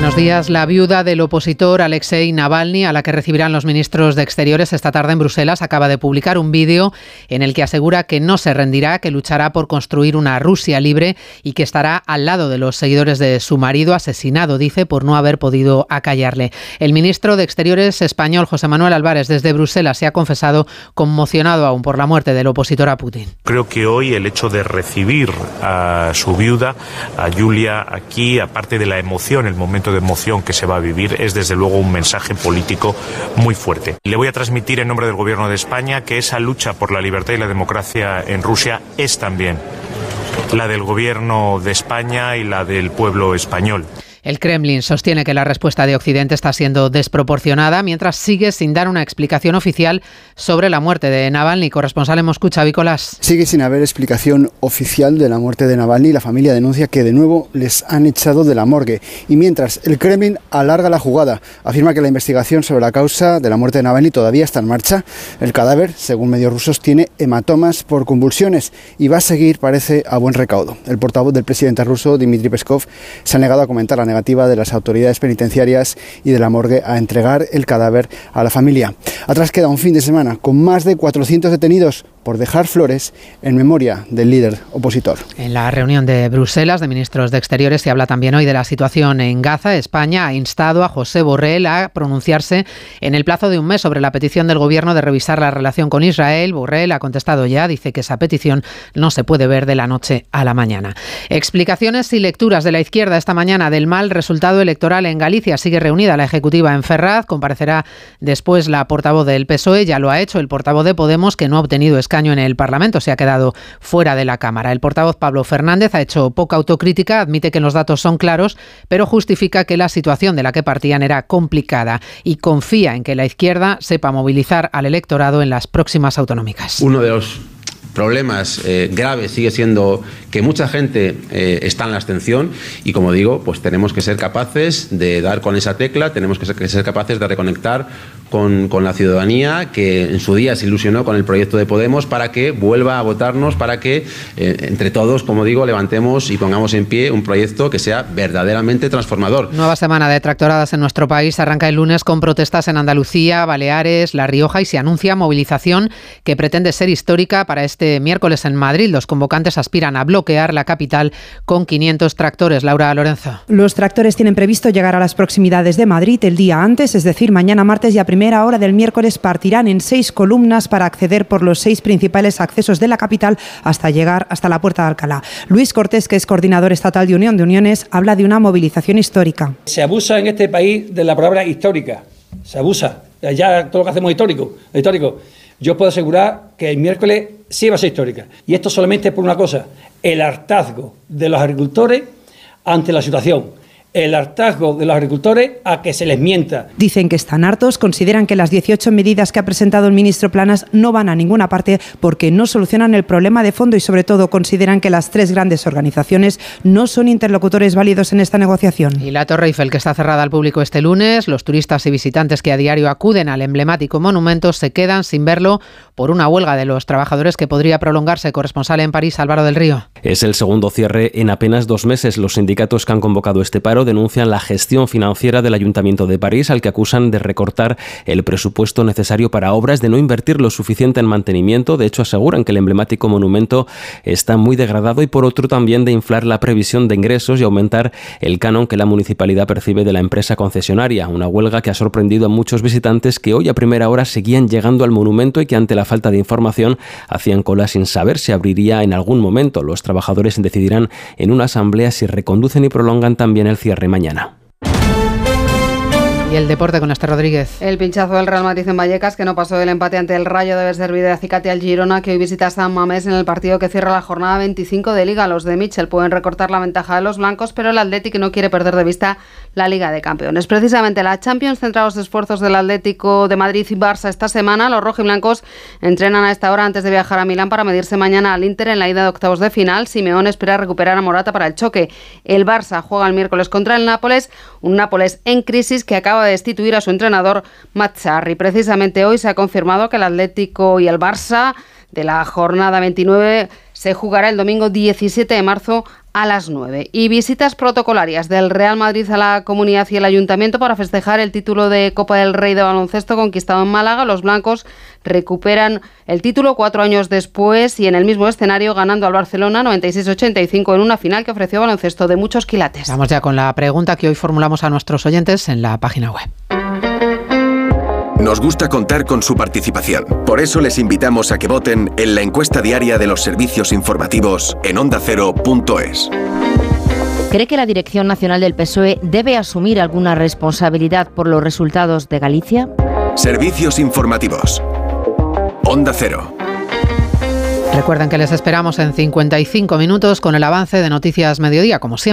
Buenos días. La viuda del opositor Alexei Navalny, a la que recibirán los ministros de Exteriores esta tarde en Bruselas, acaba de publicar un vídeo en el que asegura que no se rendirá, que luchará por construir una Rusia libre y que estará al lado de los seguidores de su marido, asesinado, dice, por no haber podido acallarle. El ministro de Exteriores español, José Manuel Álvarez, desde Bruselas, se ha confesado conmocionado aún por la muerte del opositor a Putin. Creo que hoy el hecho de recibir a su viuda, a Julia, aquí, aparte de la emoción, el momento de emoción que se va a vivir es desde luego un mensaje político muy fuerte. Le voy a transmitir en nombre del Gobierno de España que esa lucha por la libertad y la democracia en Rusia es también la del Gobierno de España y la del pueblo español. El Kremlin sostiene que la respuesta de Occidente está siendo desproporcionada, mientras sigue sin dar una explicación oficial sobre la muerte de Navalny. Corresponsal en Moscú, Vícolas. Sigue sin haber explicación oficial de la muerte de Navalny. La familia denuncia que de nuevo les han echado de la morgue. Y mientras el Kremlin alarga la jugada, afirma que la investigación sobre la causa de la muerte de Navalny todavía está en marcha. El cadáver, según medios rusos, tiene hematomas por convulsiones y va a seguir, parece, a buen recaudo. El portavoz del presidente ruso, Dmitry Peskov, se ha negado a comentar la negativa de las autoridades penitenciarias y de la morgue a entregar el cadáver a la familia. Atrás queda un fin de semana con más de 400 detenidos por dejar flores en memoria del líder opositor. En la reunión de Bruselas de ministros de Exteriores se habla también hoy de la situación en Gaza. España ha instado a José Borrell a pronunciarse en el plazo de un mes sobre la petición del gobierno de revisar la relación con Israel. Borrell ha contestado ya, dice que esa petición no se puede ver de la noche a la mañana. Explicaciones y lecturas de la izquierda esta mañana del mal resultado electoral en Galicia. Sigue reunida la ejecutiva en Ferraz. Comparecerá después la portavoz del PSOE. Ya lo ha hecho el portavoz de Podemos, que no ha obtenido escaño en el Parlamento, se ha quedado fuera de la Cámara. El portavoz Pablo Fernández ha hecho poca autocrítica, admite que los datos son claros, pero justifica que la situación de la que partían era complicada y confía en que la izquierda sepa movilizar al electorado en las próximas autonómicas. Uno de los problemas eh, graves sigue siendo que mucha gente eh, está en la abstención y como digo, pues tenemos que ser capaces de dar con esa tecla, tenemos que ser, capaces de reconectar con, la ciudadanía que en su día se ilusionó con el proyecto de Podemos para que vuelva a votarnos, para que eh, entre todos, como digo, levantemos y pongamos en pie un proyecto que sea verdaderamente transformador. Nueva semana de tractoradas en nuestro país arranca el lunes con protestas en Andalucía, Baleares, La Rioja y se anuncia movilización que pretende ser histórica para este miércoles en Madrid. Los convocantes aspiran a bloquear la capital con 500 tractores. Laura Lorenzo. Los tractores tienen previsto llegar a las proximidades de Madrid el día antes, es decir, mañana martes y a primera hora del miércoles partirán en seis columnas para acceder por los seis principales accesos de la capital hasta llegar hasta la Puerta de Alcalá. Luis Cortés, que es coordinador estatal de Unión de Uniones, habla de una movilización histórica. Se abusa en este país de la palabra histórica. Se abusa. Ya todo lo que hacemos histórico. histórico. Yo puedo asegurar que el miércoles sí va a ser histórica. Y esto solamente por una cosa, el hartazgo de los agricultores ante la situación el hartazgo de los agricultores a que se les mienta. Dicen que están hartos, consideran que las 18 medidas que ha presentado el ministro Planas no van a ninguna parte porque no solucionan el problema de fondo y sobre todo consideran que las tres grandes organizaciones no son interlocutores válidos en esta negociación. Y la Torre Eiffel que está cerrada al público este lunes, los turistas y visitantes que a diario acuden al emblemático monumento se quedan sin verlo por una huelga de los trabajadores que podría prolongarse. Corresponsal en París, Álvaro del Río. Es el segundo cierre en apenas dos meses. Los sindicatos que han convocado este paro denuncian la gestión financiera del Ayuntamiento de París, al que acusan de recortar el presupuesto necesario para obras, de no invertir lo suficiente en mantenimiento. De hecho, aseguran que el emblemático monumento está muy degradado y por otro también de inflar la previsión de ingresos y aumentar el canon que la municipalidad percibe de la empresa concesionaria. Una huelga que ha sorprendido a muchos visitantes que hoy a primera hora seguían llegando al monumento y que ante la falta de información hacían cola sin saber si abriría en algún momento. Los trabajadores decidirán en una asamblea si reconducen y prolongan también el cierre mañana. Y el deporte con este Rodríguez. El pinchazo del Real Madrid en Vallecas, que no pasó del empate ante el Rayo, debe servir de acicate al Girona, que hoy visita San Mamés en el partido que cierra la jornada 25 de Liga. Los de Mitchell pueden recortar la ventaja de los blancos, pero el Atlético no quiere perder de vista la Liga de Campeones. Precisamente la Champions centra los esfuerzos del Atlético de Madrid y Barça esta semana. Los rojiblancos entrenan a esta hora antes de viajar a Milán para medirse mañana al Inter en la ida de octavos de final. Simeón espera recuperar a Morata para el choque. El Barça juega el miércoles contra el Nápoles, un Nápoles en crisis que de destituir a su entrenador Mazzarri. Precisamente hoy se ha confirmado que el Atlético y el Barça de la jornada 29 se jugará el domingo 17 de marzo a las 9. Y visitas protocolarias del Real Madrid a la comunidad y el ayuntamiento para festejar el título de Copa del Rey de baloncesto conquistado en Málaga. Los blancos recuperan el título cuatro años después y en el mismo escenario ganando al Barcelona 96-85 en una final que ofreció baloncesto de muchos quilates. Vamos ya con la pregunta que hoy formulamos a nuestros oyentes en la página web. Nos gusta contar con su participación. Por eso les invitamos a que voten en la encuesta diaria de los servicios informativos en ondacero.es. ¿Cree que la Dirección Nacional del PSOE debe asumir alguna responsabilidad por los resultados de Galicia? Servicios informativos. Onda Cero. Recuerden que les esperamos en 55 minutos con el avance de Noticias Mediodía, como siempre.